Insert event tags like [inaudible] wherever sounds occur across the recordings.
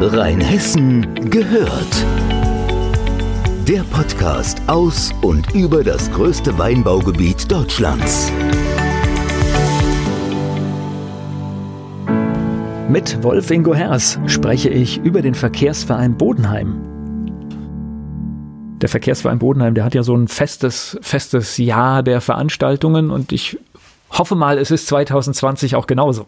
Rheinhessen gehört. Der Podcast aus und über das größte Weinbaugebiet Deutschlands. Mit Wolf Ingo Hers spreche ich über den Verkehrsverein Bodenheim. Der Verkehrsverein Bodenheim, der hat ja so ein festes, festes Jahr der Veranstaltungen und ich hoffe mal, es ist 2020 auch genauso.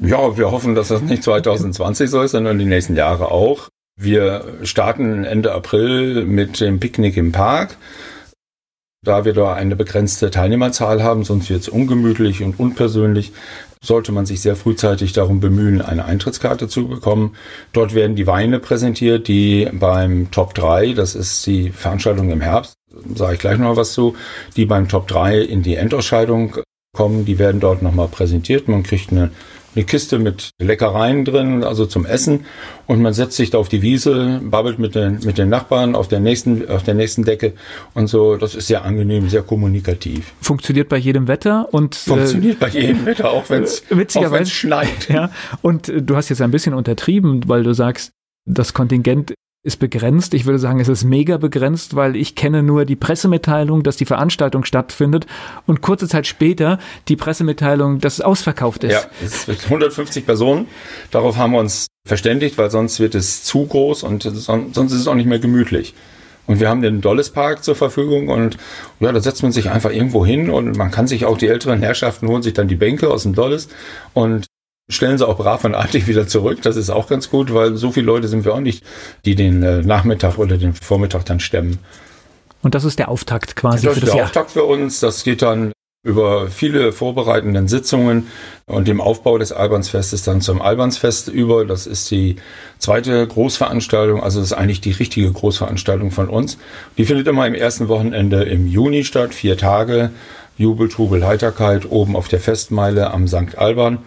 Ja, wir hoffen, dass das nicht 2020 so ist, sondern die nächsten Jahre auch. Wir starten Ende April mit dem Picknick im Park. Da wir da eine begrenzte Teilnehmerzahl haben, sonst wird es ungemütlich und unpersönlich, sollte man sich sehr frühzeitig darum bemühen, eine Eintrittskarte zu bekommen. Dort werden die Weine präsentiert, die beim Top 3, das ist die Veranstaltung im Herbst, sage ich gleich noch was zu, die beim Top 3 in die Endausscheidung kommen, die werden dort nochmal präsentiert. Man kriegt eine eine Kiste mit Leckereien drin, also zum Essen. Und man setzt sich da auf die Wiese, babbelt mit den, mit den Nachbarn auf der nächsten, auf der nächsten Decke und so. Das ist sehr angenehm, sehr kommunikativ. Funktioniert bei jedem Wetter und äh, funktioniert äh, bei jedem Wetter, auch wenn es [laughs] schneit. [laughs] Ja. Und äh, du hast jetzt ein bisschen untertrieben, weil du sagst, das Kontingent ist begrenzt. Ich würde sagen, es ist mega begrenzt, weil ich kenne nur die Pressemitteilung, dass die Veranstaltung stattfindet und kurze Zeit später die Pressemitteilung, dass es ausverkauft ist. Ja, es wird 150 Personen. Darauf haben wir uns verständigt, weil sonst wird es zu groß und sonst ist es auch nicht mehr gemütlich. Und wir haben den Dolles Park zur Verfügung und ja, da setzt man sich einfach irgendwo hin und man kann sich auch die älteren Herrschaften holen sich dann die Bänke aus dem Dolles und stellen sie auch brav und artig wieder zurück. Das ist auch ganz gut, weil so viele Leute sind wir auch nicht, die den äh, Nachmittag oder den Vormittag dann stemmen. Und das ist der Auftakt quasi das für das ist der Auftakt für uns. Das geht dann über viele vorbereitenden Sitzungen und dem Aufbau des Albansfestes dann zum Albansfest über. Das ist die zweite Großveranstaltung, also das ist eigentlich die richtige Großveranstaltung von uns. Die findet immer im ersten Wochenende im Juni statt, vier Tage. Jubel, Trubel, Heiterkeit oben auf der Festmeile am St. Alban.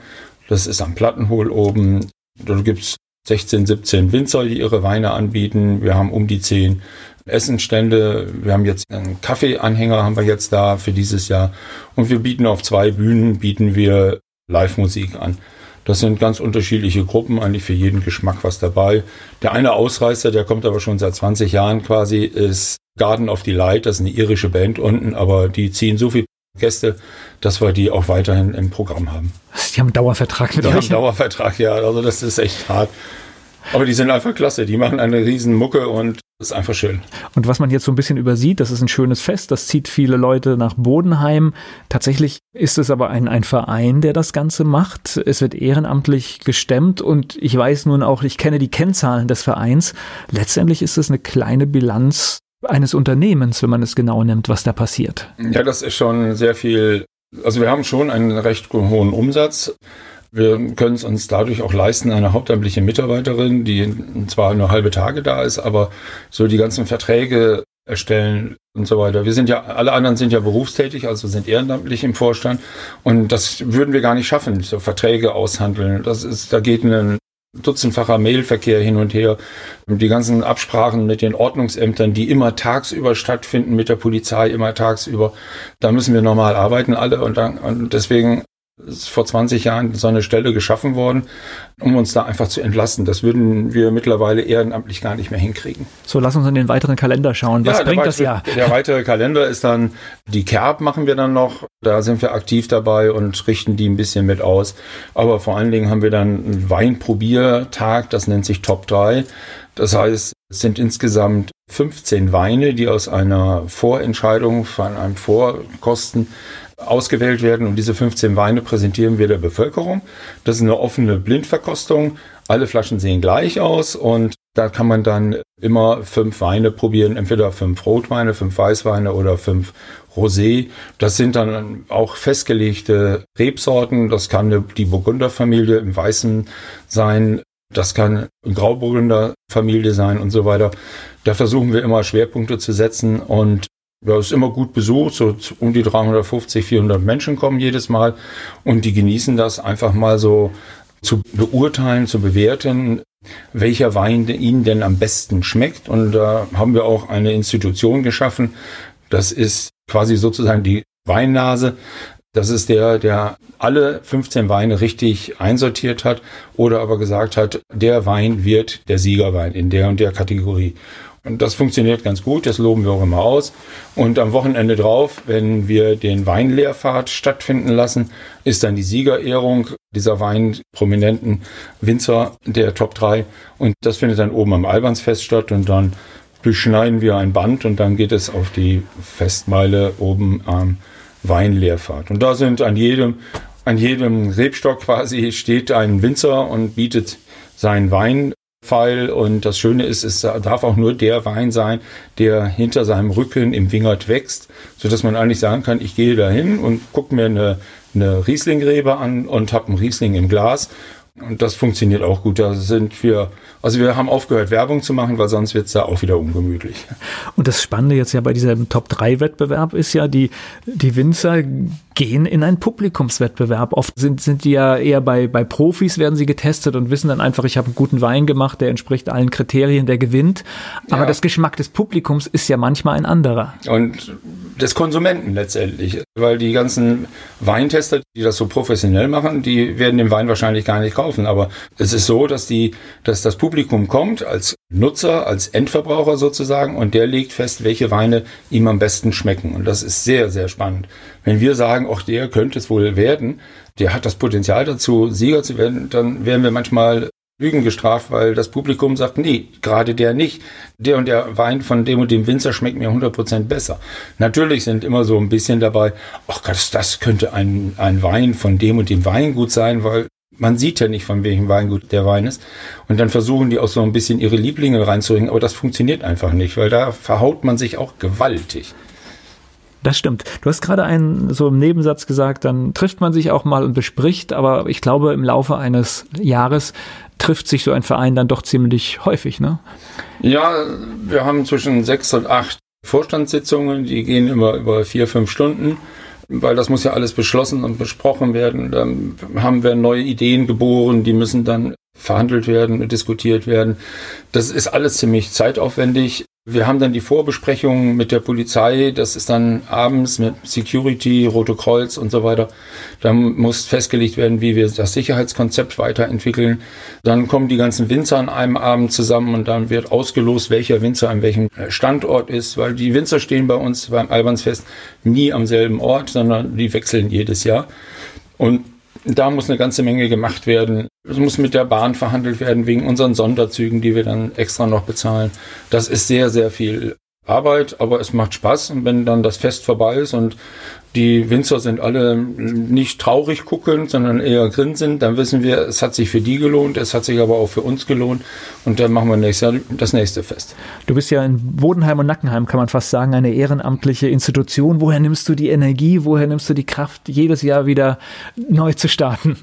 Das ist am Plattenhohl oben. Da gibt's 16, 17 Winzer, die ihre Weine anbieten. Wir haben um die 10 Essenstände. Wir haben jetzt einen Kaffeeanhänger haben wir jetzt da für dieses Jahr. Und wir bieten auf zwei Bühnen, bieten wir Live-Musik an. Das sind ganz unterschiedliche Gruppen, eigentlich für jeden Geschmack was dabei. Der eine Ausreißer, der kommt aber schon seit 20 Jahren quasi, ist Garden of Delight. Das ist eine irische Band unten, aber die ziehen so viel Gäste, dass wir die auch weiterhin im Programm haben. Die haben einen Dauervertrag mit die euch? Die haben einen Dauervertrag, ja. Also das ist echt hart. Aber die sind einfach klasse. Die machen eine riesen Mucke und ist einfach schön. Und was man jetzt so ein bisschen übersieht, das ist ein schönes Fest, das zieht viele Leute nach Bodenheim. Tatsächlich ist es aber ein, ein Verein, der das Ganze macht. Es wird ehrenamtlich gestemmt und ich weiß nun auch, ich kenne die Kennzahlen des Vereins. Letztendlich ist es eine kleine Bilanz eines Unternehmens, wenn man es genau nimmt, was da passiert. Ja, das ist schon sehr viel. Also wir haben schon einen recht hohen Umsatz. Wir können es uns dadurch auch leisten, eine hauptamtliche Mitarbeiterin, die zwar nur halbe Tage da ist, aber so die ganzen Verträge erstellen und so weiter. Wir sind ja, alle anderen sind ja berufstätig, also sind ehrenamtlich im Vorstand. Und das würden wir gar nicht schaffen, so Verträge aushandeln. Das ist, da geht ein dutzendfacher Mailverkehr hin und her. Die ganzen Absprachen mit den Ordnungsämtern, die immer tagsüber stattfinden, mit der Polizei immer tagsüber. Da müssen wir normal arbeiten alle und, dann, und deswegen ist vor 20 Jahren so eine Stelle geschaffen worden, um uns da einfach zu entlasten. Das würden wir mittlerweile ehrenamtlich gar nicht mehr hinkriegen. So, lass uns in den weiteren Kalender schauen. Was ja, bringt das Jahr? Der weitere Kalender ist dann, die Kerb machen wir dann noch. Da sind wir aktiv dabei und richten die ein bisschen mit aus. Aber vor allen Dingen haben wir dann einen Weinprobiertag, das nennt sich Top 3. Das heißt, es sind insgesamt 15 Weine, die aus einer Vorentscheidung von einem Vorkosten ausgewählt werden und diese 15 Weine präsentieren wir der Bevölkerung. Das ist eine offene Blindverkostung. Alle Flaschen sehen gleich aus und da kann man dann immer fünf Weine probieren, entweder fünf Rotweine, fünf Weißweine oder fünf Rosé. Das sind dann auch festgelegte Rebsorten. Das kann die Burgunderfamilie im Weißen sein. Das kann Grauburgunder-Familie sein und so weiter. Da versuchen wir immer Schwerpunkte zu setzen und ja, ist immer gut besucht, so um die 350, 400 Menschen kommen jedes Mal und die genießen das einfach mal so zu beurteilen, zu bewerten, welcher Wein ihnen denn am besten schmeckt. Und da haben wir auch eine Institution geschaffen. Das ist quasi sozusagen die Weinnase. Das ist der, der alle 15 Weine richtig einsortiert hat oder aber gesagt hat, der Wein wird der Siegerwein in der und der Kategorie. Und das funktioniert ganz gut, das loben wir auch immer aus. Und am Wochenende drauf, wenn wir den Weinlehrfahrt stattfinden lassen, ist dann die Siegerehrung dieser Weinprominenten Winzer der Top 3. Und das findet dann oben am Albansfest statt und dann beschneiden wir ein Band und dann geht es auf die Festmeile oben am Weinlehrfahrt. Und da sind an jedem, an jedem Rebstock quasi steht ein Winzer und bietet seinen Wein Pfeil. Und das Schöne ist, es darf auch nur der Wein sein, der hinter seinem Rücken im Wingert wächst, sodass man eigentlich sagen kann, ich gehe dahin und gucke mir eine, eine Rieslingrebe an und habe einen Riesling im Glas. Und das funktioniert auch gut. Da sind wir also wir haben aufgehört, Werbung zu machen, weil sonst wird es da auch wieder ungemütlich. Und das Spannende jetzt ja bei diesem Top-3-Wettbewerb ist ja, die, die Winzer gehen in einen Publikumswettbewerb. Oft sind, sind die ja eher bei, bei Profis werden sie getestet und wissen dann einfach, ich habe einen guten Wein gemacht, der entspricht allen Kriterien, der gewinnt. Aber ja. das Geschmack des Publikums ist ja manchmal ein anderer. Und des Konsumenten letztendlich. Weil die ganzen Weintester, die das so professionell machen, die werden den Wein wahrscheinlich gar nicht kaufen. Aber es ist so, dass die, dass das Publikum kommt als Nutzer, als Endverbraucher sozusagen und der legt fest, welche Weine ihm am besten schmecken. Und das ist sehr, sehr spannend. Wenn wir sagen, auch der könnte es wohl werden, der hat das Potenzial dazu, Sieger zu werden, dann werden wir manchmal Lügen gestraft, weil das Publikum sagt, nee, gerade der nicht. Der und der Wein von dem und dem Winzer schmeckt mir 100% besser. Natürlich sind immer so ein bisschen dabei, ach Gott, das könnte ein, ein Wein von dem und dem Weingut sein, weil man sieht ja nicht, von welchem Weingut der Wein ist. Und dann versuchen die auch so ein bisschen ihre Lieblinge reinzuhängen, aber das funktioniert einfach nicht, weil da verhaut man sich auch gewaltig. Das stimmt. Du hast gerade einen so im Nebensatz gesagt, dann trifft man sich auch mal und bespricht, aber ich glaube, im Laufe eines Jahres trifft sich so ein Verein dann doch ziemlich häufig, ne? Ja, wir haben zwischen sechs und acht Vorstandssitzungen, die gehen immer über vier, fünf Stunden weil das muss ja alles beschlossen und besprochen werden. Dann haben wir neue Ideen geboren, die müssen dann verhandelt werden und diskutiert werden. Das ist alles ziemlich zeitaufwendig. Wir haben dann die Vorbesprechungen mit der Polizei, das ist dann abends mit Security, Rote Kreuz und so weiter. Dann muss festgelegt werden, wie wir das Sicherheitskonzept weiterentwickeln. Dann kommen die ganzen Winzer an einem Abend zusammen und dann wird ausgelost, welcher Winzer an welchem Standort ist, weil die Winzer stehen bei uns beim Albansfest nie am selben Ort, sondern die wechseln jedes Jahr. Und da muss eine ganze Menge gemacht werden. Es muss mit der Bahn verhandelt werden wegen unseren Sonderzügen, die wir dann extra noch bezahlen. Das ist sehr, sehr viel Arbeit, aber es macht Spaß. Und wenn dann das Fest vorbei ist und die Winzer sind alle nicht traurig guckend, sondern eher grinsend, dann wissen wir, es hat sich für die gelohnt, es hat sich aber auch für uns gelohnt und dann machen wir nächstes Jahr das nächste Fest. Du bist ja in Bodenheim und Nackenheim, kann man fast sagen, eine ehrenamtliche Institution. Woher nimmst du die Energie, woher nimmst du die Kraft, jedes Jahr wieder neu zu starten?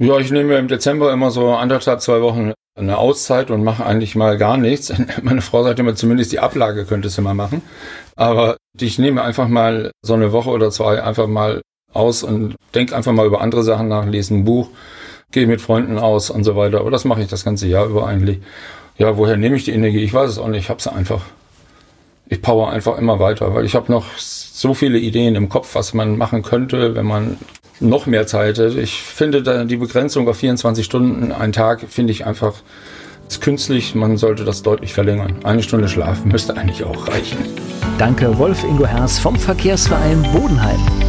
Ja, ich nehme im Dezember immer so anderthalb, zwei Wochen eine Auszeit und mache eigentlich mal gar nichts. [laughs] Meine Frau sagt immer, zumindest die Ablage könntest du mal machen. Aber ich nehme einfach mal so eine Woche oder zwei einfach mal aus und denke einfach mal über andere Sachen nach, lese ein Buch, gehe mit Freunden aus und so weiter. Aber das mache ich das ganze Jahr über eigentlich. Ja, woher nehme ich die Energie? Ich weiß es auch nicht. Ich habe sie einfach. Ich power einfach immer weiter, weil ich habe noch so viele Ideen im Kopf, was man machen könnte, wenn man noch mehr Zeit. Ich finde da die Begrenzung auf 24 Stunden einen Tag finde ich einfach künstlich. Man sollte das deutlich verlängern. Eine Stunde Schlaf müsste eigentlich auch reichen. Danke, Wolf Ingo Herrs vom Verkehrsverein Bodenheim.